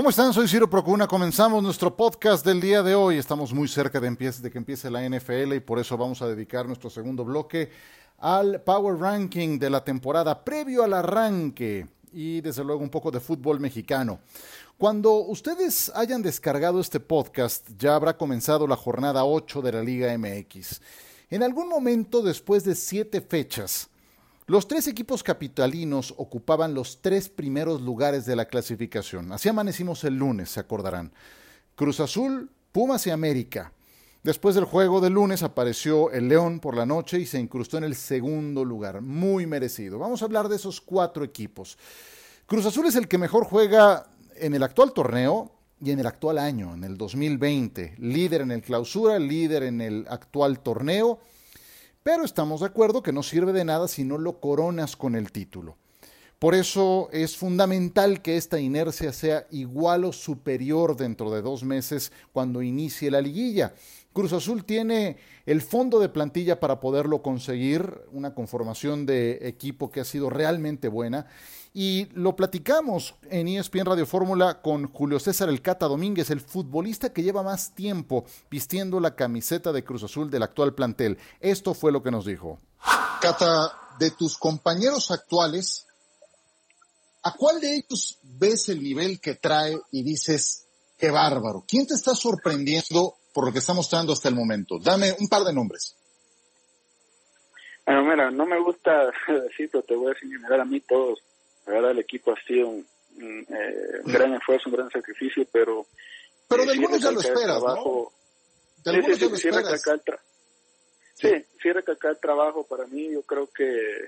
¿Cómo están? Soy Ciro Procuna. Comenzamos nuestro podcast del día de hoy. Estamos muy cerca de, de, que empiece la NFL y por eso vamos a dedicar nuestro segundo bloque al Power Ranking de la temporada previo al arranque y desde luego un poco de fútbol mexicano. Cuando ustedes hayan descargado este podcast ya habrá comenzado la jornada 8 de la Liga MX. En algún momento después de siete fechas, los tres equipos capitalinos ocupaban los tres primeros lugares de la clasificación. Así amanecimos el lunes, se acordarán. Cruz Azul, Pumas y América. Después del juego del lunes apareció el León por la noche y se incrustó en el segundo lugar, muy merecido. Vamos a hablar de esos cuatro equipos. Cruz Azul es el que mejor juega en el actual torneo y en el actual año, en el 2020. Líder en el clausura, líder en el actual torneo pero estamos de acuerdo que no sirve de nada si no lo coronas con el título. Por eso es fundamental que esta inercia sea igual o superior dentro de dos meses cuando inicie la liguilla. Cruz Azul tiene el fondo de plantilla para poderlo conseguir, una conformación de equipo que ha sido realmente buena y lo platicamos en ESPN Radio Fórmula con Julio César El Cata Domínguez, el futbolista que lleva más tiempo vistiendo la camiseta de Cruz Azul del actual plantel. Esto fue lo que nos dijo. Cata, de tus compañeros actuales, ¿a cuál de ellos ves el nivel que trae y dices, qué bárbaro? ¿Quién te está sorprendiendo por lo que está mostrando hasta el momento? Dame un par de nombres. Bueno, mira, no me gusta decir, pero te voy a decir a mí todos verdad el equipo ha sido un, eh, gran esfuerzo, un gran sacrificio, pero... Pero de algunos ya lo esperas, ¿no? De sí, sí, ya lo esperas. Sí, sí, recalcar el trabajo para mí, yo creo que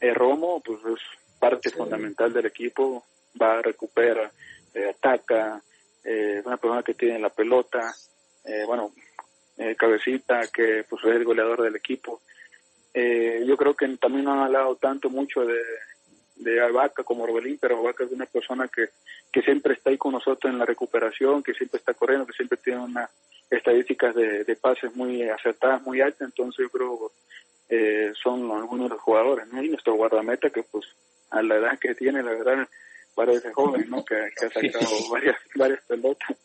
eh, Romo pues es parte fundamental del equipo, va, recupera, eh, ataca, eh, es una persona que tiene la pelota, eh, bueno, eh, cabecita, que pues es el goleador del equipo. Eh, yo creo que también no han hablado tanto mucho de, de Albaca como Orbelín, pero Albaca es una persona que, que siempre está ahí con nosotros en la recuperación, que siempre está corriendo, que siempre tiene unas estadísticas de, de pases muy acertadas, muy altas, entonces yo creo eh, son algunos de los jugadores, ¿no? Y nuestro guardameta que pues a la edad que tiene, la verdad, parece joven, ¿no? Que, que ha sacado varias, varias pelotas.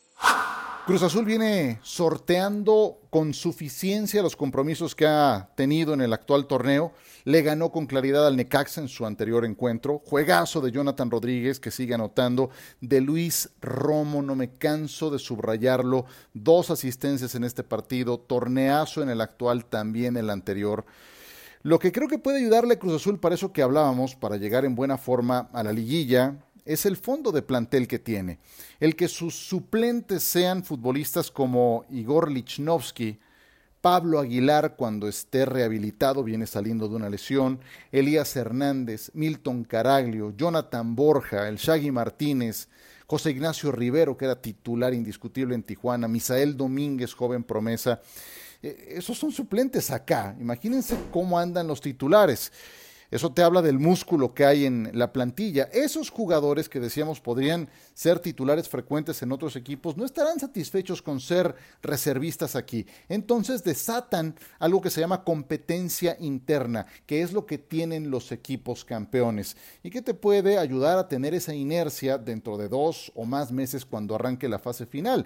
Cruz Azul viene sorteando con suficiencia los compromisos que ha tenido en el actual torneo. Le ganó con claridad al Necaxa en su anterior encuentro. Juegazo de Jonathan Rodríguez que sigue anotando. De Luis Romo, no me canso de subrayarlo. Dos asistencias en este partido. Torneazo en el actual, también el anterior. Lo que creo que puede ayudarle a Cruz Azul para eso que hablábamos, para llegar en buena forma a la liguilla, es el fondo de plantel que tiene. El que sus suplentes sean futbolistas como Igor Lichnowsky, Pablo Aguilar cuando esté rehabilitado, viene saliendo de una lesión, Elías Hernández, Milton Caraglio, Jonathan Borja, el Shaggy Martínez, José Ignacio Rivero, que era titular indiscutible en Tijuana, Misael Domínguez, joven promesa. Eh, esos son suplentes acá. Imagínense cómo andan los titulares. Eso te habla del músculo que hay en la plantilla. Esos jugadores que decíamos podrían ser titulares frecuentes en otros equipos no estarán satisfechos con ser reservistas aquí. Entonces desatan algo que se llama competencia interna, que es lo que tienen los equipos campeones y que te puede ayudar a tener esa inercia dentro de dos o más meses cuando arranque la fase final.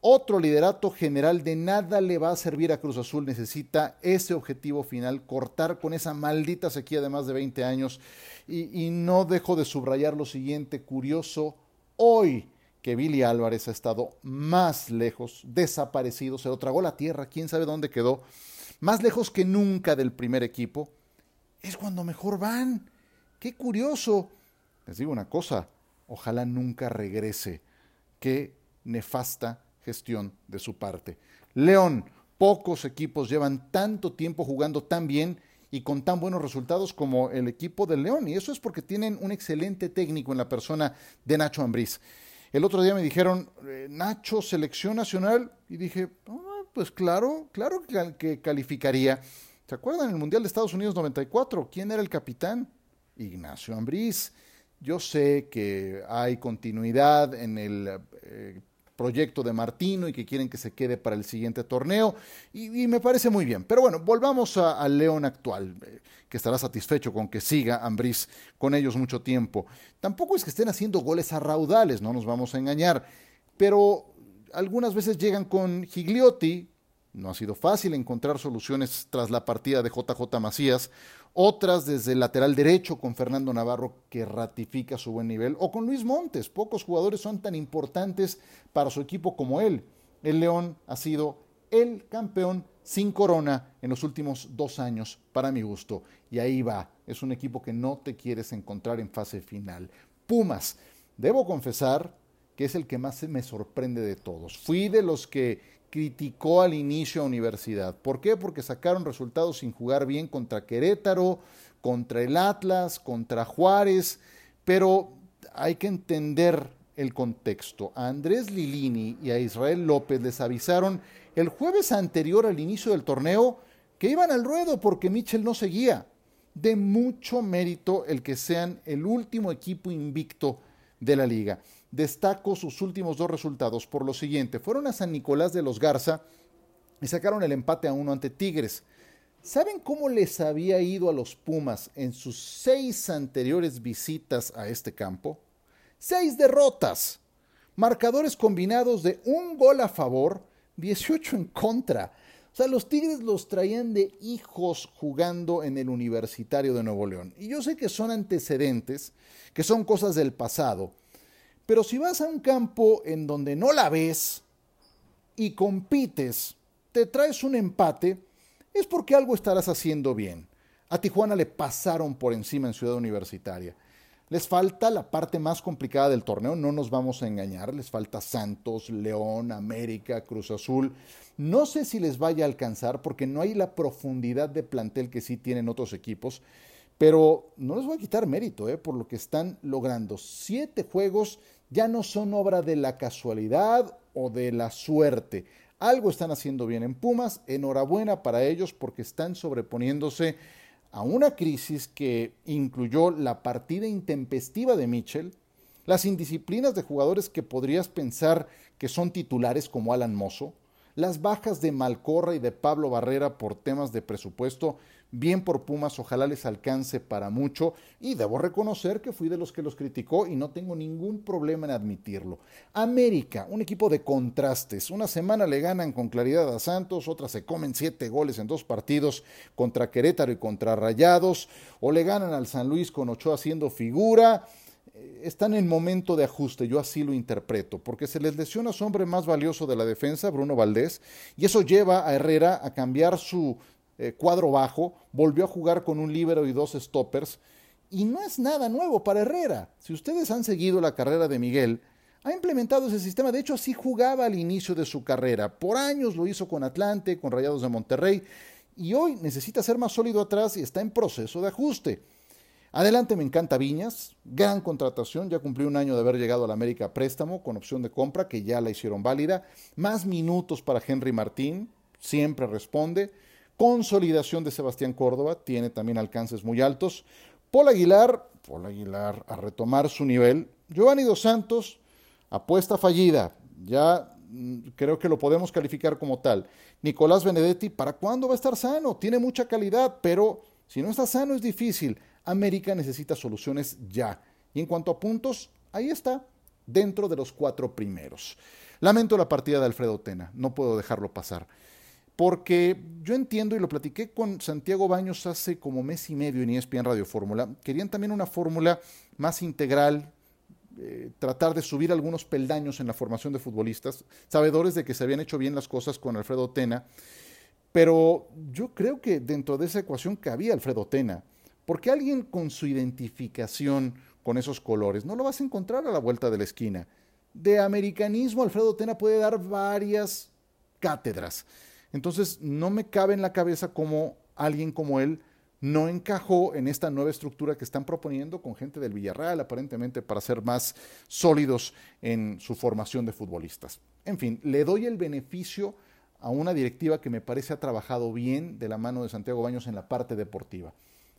Otro liderato general de nada le va a servir a Cruz Azul. Necesita ese objetivo final, cortar con esa maldita sequía de más de 20 años. Y, no dejo de subrayar lo siguiente, curioso, hoy que Billy Álvarez ha estado más lejos, desaparecido, se lo tragó la tierra, quién sabe dónde quedó, más lejos que nunca del primer equipo, es cuando mejor van. Qué curioso. Les digo una cosa, ojalá nunca regrese. Qué nefasta gestión de su parte. León, pocos equipos llevan tanto tiempo jugando tan bien y con tan buenos resultados como el equipo del León. Y eso es porque tienen un excelente técnico en la persona de Nacho Ambriz. El otro día me dijeron, eh, Nacho, selección nacional. Y dije, ah, pues claro, claro que calificaría. ¿Se acuerdan? El Mundial de Estados Unidos 94, ¿quién era el capitán? Ignacio Ambriz. Yo sé que hay continuidad en el eh, proyecto de Martino y que quieren que se quede para el siguiente torneo y, me parece muy bien. Pero bueno, volvamos al León actual, eh, que estará satisfecho con que siga Ambriz con ellos mucho tiempo. Tampoco es que estén haciendo goles a raudales, no nos vamos a engañar, pero algunas veces llegan con Gigliotti, no ha sido fácil encontrar soluciones tras la partida de JJ Macías, otras desde el lateral derecho con Fernando Navarro que ratifica su buen nivel, o con Luis Montes. Pocos jugadores son tan importantes para su equipo como él. El León ha sido el campeón sin corona en los últimos dos años, para mi gusto. Y ahí va, es un equipo que no te quieres encontrar en fase final. Pumas, debo confesar que es el que más me sorprende de todos. Fui de los que criticó al inicio a Universidad. ¿Por qué? Porque sacaron resultados sin jugar bien contra Querétaro, contra el Atlas, contra Juárez, pero hay que entender el contexto. A Andrés Lilini y a Israel López les avisaron el jueves anterior al inicio del torneo que iban al ruedo porque Mitchell no seguía. De mucho mérito el que sean el último equipo invicto de la liga destaco sus últimos dos resultados por lo siguiente. Fueron a San Nicolás de los Garza y sacaron el empate a uno ante Tigres. ¿Saben cómo les había ido a los Pumas en sus seis anteriores visitas a este campo? Seis derrotas. Marcadores combinados de un gol a favor, 18 en contra. O sea, los Tigres los traían de hijos jugando en el Universitario de Nuevo León. Y yo sé que son antecedentes, que son cosas del pasado, pero si vas a un campo en donde no la ves y compites, te traes un empate, es porque algo estarás haciendo bien. A Tijuana le pasaron por encima en Ciudad Universitaria. Les falta la parte más complicada del torneo, no nos vamos a engañar. Les falta Santos, León, América, Cruz Azul. No sé si les vaya a alcanzar porque no hay la profundidad de plantel que sí tienen otros equipos. Pero no les voy a quitar mérito eh, por lo que están logrando. Siete juegos ya no son obra de la casualidad o de la suerte. Algo están haciendo bien en Pumas, enhorabuena para ellos porque están sobreponiéndose a una crisis que incluyó la partida intempestiva de Mitchell, las indisciplinas de jugadores que podrías pensar que son titulares como Alan Mozo, las bajas de Malcorra y de Pablo Barrera por temas de presupuesto bien por Pumas, ojalá les alcance para mucho. Y debo reconocer que fui de los que los criticó y no tengo ningún problema en admitirlo. América, un equipo de contrastes, una semana le ganan con claridad a Santos, otra se comen siete goles en dos partidos contra Querétaro y contra Rayados, o le ganan al San Luis con Ochoa haciendo figura están en momento de ajuste, yo así lo interpreto, porque se les lesiona su hombre más valioso de la defensa, Bruno Valdés, y eso lleva a Herrera a cambiar su eh, cuadro bajo, volvió a jugar con un líbero y dos stoppers, y no es nada nuevo para Herrera. Si ustedes han seguido la carrera de Miguel, ha implementado ese sistema, de hecho así jugaba al inicio de su carrera, por años lo hizo con Atlante, con Rayados de Monterrey, y hoy necesita ser más sólido atrás y está en proceso de ajuste. Adelante me encanta Viñas, gran contratación, ya cumplió un año de haber llegado a la América préstamo con opción de compra que ya la hicieron válida, más minutos para Henry Martín, siempre responde, Consolidación de Sebastián Córdoba, tiene también alcances muy altos. Paul Aguilar, Paul Aguilar a retomar su nivel. Giovanni Dos Santos, apuesta fallida, ya mm, creo que lo podemos calificar como tal. Nicolás Benedetti, ¿para cuándo va a estar sano? Tiene mucha calidad, pero si no está sano es difícil. América necesita soluciones ya. Y en cuanto a puntos, ahí está, dentro de los cuatro primeros. Lamento la partida de Alfredo Tena, no puedo dejarlo pasar porque yo entiendo y lo platiqué con Santiago Baños hace como mes y medio en ESPN Radio Fórmula, querían también una fórmula más integral, eh, tratar de subir algunos peldaños en la formación de futbolistas, sabedores de que se habían hecho bien las cosas con Alfredo Tena, pero yo creo que dentro de esa ecuación cabía Alfredo Tena, porque alguien con su identificación con esos colores no lo vas a encontrar a la vuelta de la esquina. De americanismo, Alfredo Tena puede dar varias cátedras. Entonces, no me cabe en la cabeza cómo alguien como él no encajó en esta nueva estructura que están proponiendo con gente del Villarreal, aparentemente para ser más sólidos en su formación de futbolistas. En fin, le doy el beneficio a una directiva que me parece ha trabajado bien de la mano de Santiago Baños en la parte deportiva.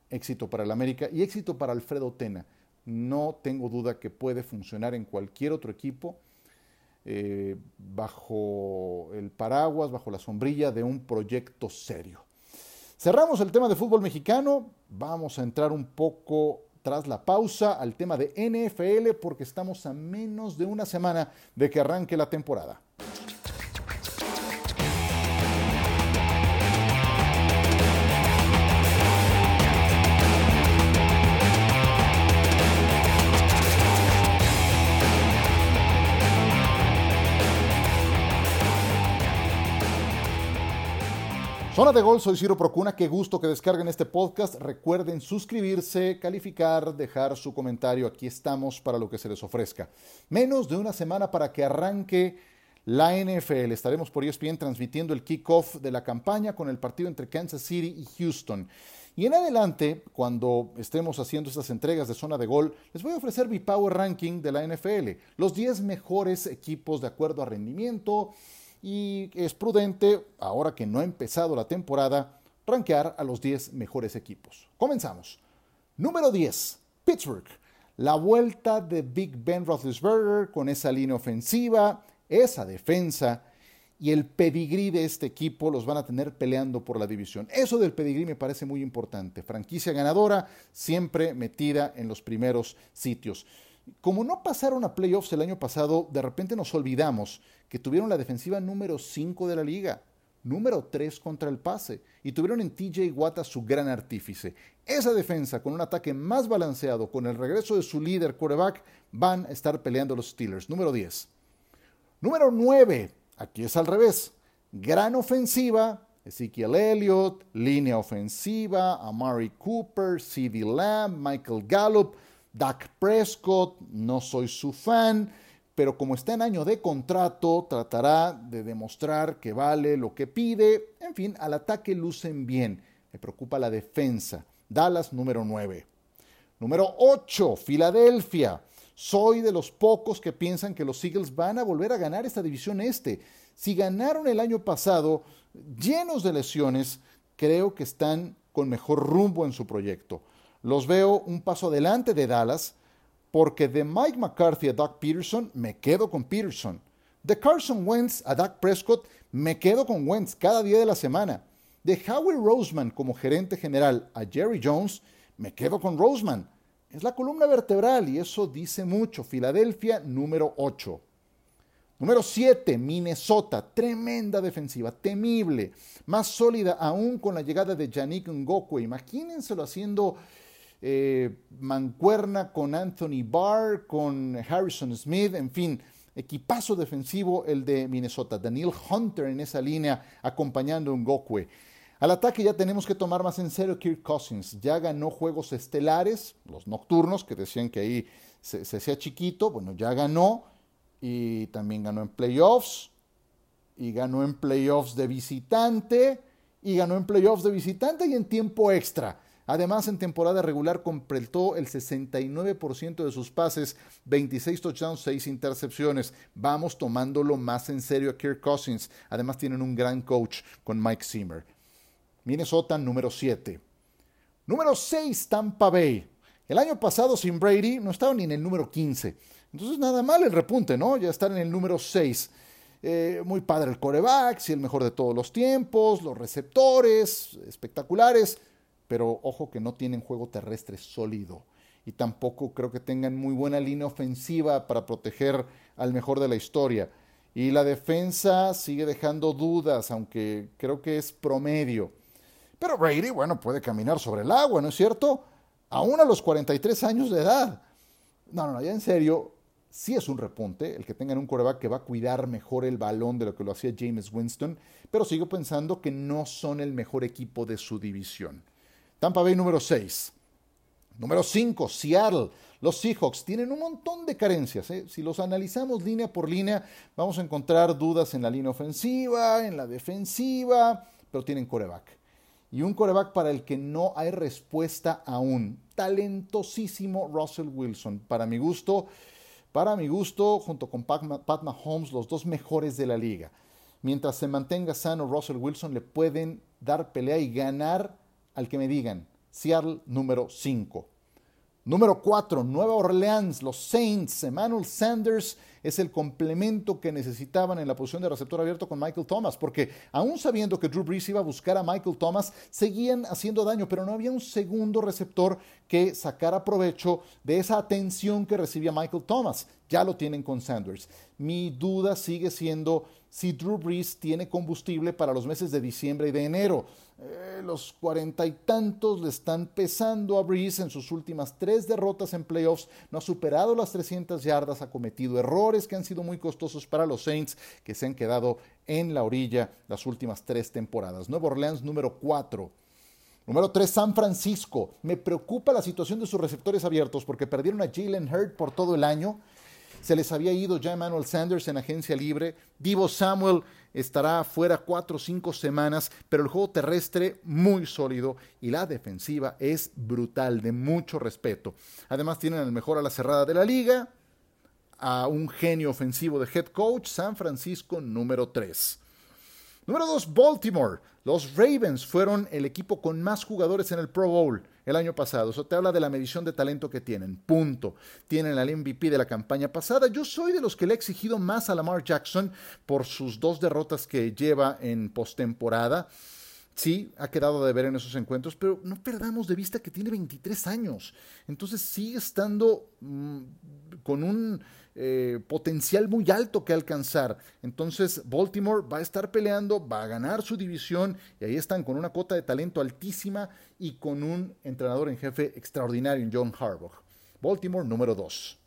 Éxito para el América y éxito para Alfredo Tena. No tengo duda que puede funcionar en cualquier otro equipo eh, bajo el paraguas, bajo la sombrilla de un proyecto serio. Cerramos el tema de fútbol mexicano, vamos a entrar un poco tras la pausa al tema de NFL porque estamos a menos de una semana de que arranque la temporada. Zona de Gol, soy Ciro Procuna, qué gusto que descarguen este podcast. Recuerden suscribirse, calificar, dejar su comentario. Aquí estamos para lo que se les ofrezca. Menos de una semana para que arranque la NFL. Estaremos por ESPN transmitiendo el kickoff de la campaña con el partido entre Kansas City y Houston. Y en adelante, cuando estemos haciendo estas entregas de zona de gol, les voy a ofrecer mi Power Ranking de la NFL. Los 10 mejores equipos de acuerdo a rendimiento, y es prudente, ahora que no ha empezado la temporada, rankear a los 10 mejores equipos. Comenzamos. Número 10, Pittsburgh. La vuelta de Big Ben Roethlisberger con esa línea ofensiva, esa defensa y el pedigrí de este equipo los van a tener peleando por la división. Eso del pedigrí me parece muy importante. Franquicia ganadora, siempre metida en los primeros sitios. Como no pasaron a playoffs el año pasado, de repente nos olvidamos que tuvieron la defensiva número 5 de la liga, número 3 contra el pase, y tuvieron en TJ Watt su gran artífice. Esa defensa, con un ataque más balanceado, con el regreso de su líder quarterback, van a estar peleando los Steelers. Número 10. Número 9. Aquí es al revés. Gran ofensiva. Ezekiel Elliott, línea ofensiva, Amari Cooper, CeeDee Lamb, Michael Gallup, Dak Prescott, no soy su fan, pero como está en año de contrato, tratará de demostrar que vale lo que pide. En fin, al ataque lucen bien. Me preocupa la defensa. Dallas número 9. Número 8, Filadelfia. Soy de los pocos que piensan que los Eagles van a volver a ganar esta división este. Si ganaron el año pasado llenos de lesiones, creo que están con mejor rumbo en su proyecto. Los veo un paso adelante de Dallas, porque de Mike McCarthy a Doug Peterson me quedo con Peterson. De Carson Wentz a Doug Prescott me quedo con Wentz cada día de la semana. De Howie Roseman como gerente general a Jerry Jones me quedo con Roseman. Es la columna vertebral y eso dice mucho. Filadelfia número 8. Número 7, Minnesota, tremenda defensiva, temible, más sólida aún con la llegada de Yannick Ngokwe. Imagínenselo haciendo eh, mancuerna con Anthony Barr, con Harrison Smith, en fin, equipazo defensivo el de Minnesota. Daniel Hunter en esa línea acompañando a Ngokwe. Al ataque ya tenemos que tomar más en serio Kirk Cousins. Ya ganó juegos estelares, los nocturnos, que decían que ahí se, se hacía chiquito. Bueno, ya ganó y también ganó en playoffs. Y ganó en playoffs de visitante. Y ganó en playoffs de visitante y en tiempo extra. Además, en temporada regular completó el 69% de sus pases, 26 touchdowns, 6 intercepciones. Vamos tomándolo más en serio a Kirk Cousins. Además, tienen un gran coach con Mike Zimmer. Minnesota número 7. Número 6, Tampa Bay. El año pasado sin Brady no estaba ni en el número 15. Entonces nada mal el repunte, ¿no? Ya están en el número 6. Eh, muy padre el coreback, sí, el mejor de todos los tiempos, los receptores espectaculares pero ojo que no tienen juego terrestre sólido y tampoco creo que tengan muy buena línea ofensiva para proteger al mejor de la historia. Y la defensa sigue dejando dudas, aunque creo que es promedio. Pero Brady, bueno, puede caminar sobre el agua, ¿no es cierto? Aún a los 43 años de edad. No, no, no, ya en serio, sí es un repunte el que tengan un coreback que va a cuidar mejor el balón de lo que lo hacía James Winston, pero sigo pensando que no son el mejor equipo de su división. Tampa Bay número 6. Número 5, Seattle. Los Seahawks tienen un montón de carencias. ¿eh? Si los analizamos línea por línea, vamos a encontrar dudas en la línea ofensiva, en la defensiva, pero tienen coreback. Y un coreback para el que no hay respuesta aún. Talentosísimo Russell Wilson. Para mi gusto, para mi gusto, junto con Pat Mahomes, los dos mejores de la liga. Mientras se mantenga sano Russell Wilson, le pueden dar pelea y ganar al que me digan Seattle número 5. Número 4, Nueva Orleans, los Saints, Emmanuel Sanders es el complemento que necesitaban en la posición de receptor abierto con Michael Thomas, porque aún sabiendo que Drew Brees iba a buscar a Michael Thomas, seguían haciendo daño, pero no había un segundo receptor que sacara provecho de esa atención que recibía Michael Thomas. Ya lo tienen con Sanders. Mi duda sigue siendo si Drew Brees tiene combustible para los meses de diciembre y de enero. Eh, los cuarenta y tantos le están pesando a Brees en sus últimas tres derrotas en playoffs. No ha superado las 300 yardas, ha cometido errores que han sido muy costosos para los Saints, que se han quedado en la orilla las últimas tres temporadas. Nueva Orleans número 4. Número 3, San Francisco. Me preocupa la situación de sus receptores abiertos porque perdieron a Jalen Hurd por todo el año. Se les había ido ya Emmanuel Sanders en agencia libre. Divo Samuel estará fuera cuatro o cinco semanas, pero el juego terrestre muy sólido y la defensiva es brutal, de mucho respeto. Además tienen el mejor a la cerrada de la liga, a un genio ofensivo de head coach, San Francisco número 3. Número 2, Baltimore. Los Ravens fueron el equipo con más jugadores en el Pro Bowl el año pasado. Eso te habla de la medición de talento que tienen. Punto. Tienen al MVP de la campaña pasada. Yo soy de los que le he exigido más a Lamar Jackson por sus dos derrotas que lleva en postemporada. Sí, ha quedado de ver en esos encuentros, pero no perdamos de vista que tiene 23 años. Entonces sigue estando mm, con un eh, potencial muy alto que alcanzar. Entonces Baltimore va a estar peleando, va a ganar su división y ahí están con una cuota de talento altísima y con un entrenador en jefe extraordinario en John Harbaugh. Baltimore número 2.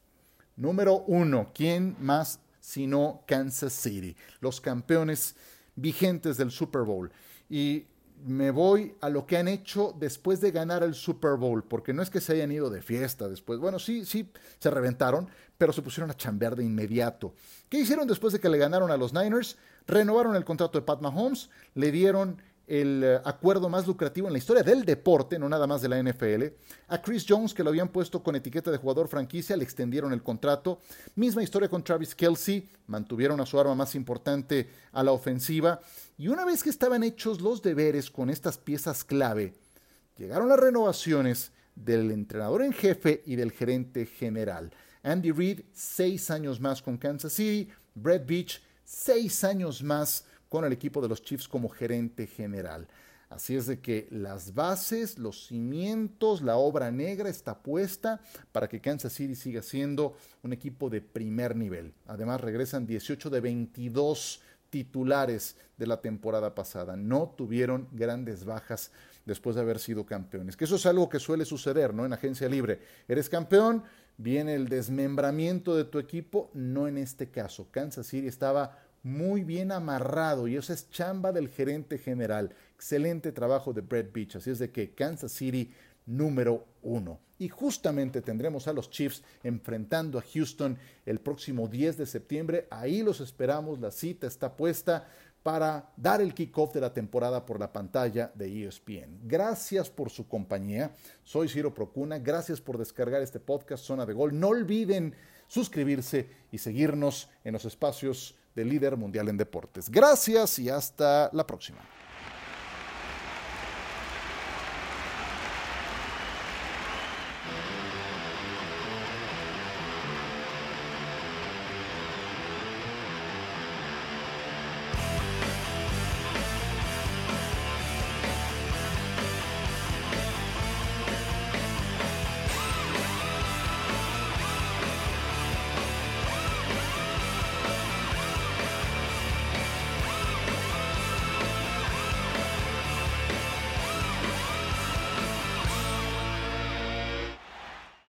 Número 1, ¿quién más sino Kansas City? Los campeones vigentes del Super Bowl. Y me voy a lo que han hecho después de ganar el Super Bowl, porque no es que se hayan ido de fiesta después. Bueno, sí, sí, se reventaron, pero se pusieron a chambear de inmediato. ¿Qué hicieron después de que le ganaron a los Niners? Renovaron el contrato de Pat Mahomes, le dieron el eh, acuerdo más lucrativo en la historia del deporte, no nada más de la NFL. A Chris Jones, que lo habían puesto con etiqueta de jugador franquicia, le extendieron el contrato. Misma historia con Travis Kelsey, mantuvieron a su arma más importante a la ofensiva. Y una vez que estaban hechos los deberes con estas piezas clave, llegaron las renovaciones del entrenador en jefe y del gerente general. Andy Reid, seis años más con Kansas City. Brett Beach, seis años más con el equipo de los Chiefs como gerente general. Así es de que las bases, los cimientos, la obra negra está puesta para que Kansas City siga siendo un equipo de primer nivel. Además regresan 18 de 22 titulares de la temporada pasada. No tuvieron grandes bajas después de haber sido campeones. Que eso es algo que suele suceder, ¿no? En agencia libre. Eres campeón, viene el desmembramiento de tu equipo, no en este caso. Kansas City estaba muy bien amarrado y eso es chamba del gerente general. Excelente trabajo de Brett Beach. Así es de que Kansas City número uno. Y justamente tendremos a los Chiefs enfrentando a Houston el próximo 10 de septiembre. Ahí los esperamos. La cita está puesta para dar el kickoff de la temporada por la pantalla de ESPN. Gracias por su compañía. Soy Ciro Procuna. Gracias por descargar este podcast Zona de Gol. No olviden suscribirse y seguirnos en los espacios de líder mundial en deportes. Gracias y hasta la próxima.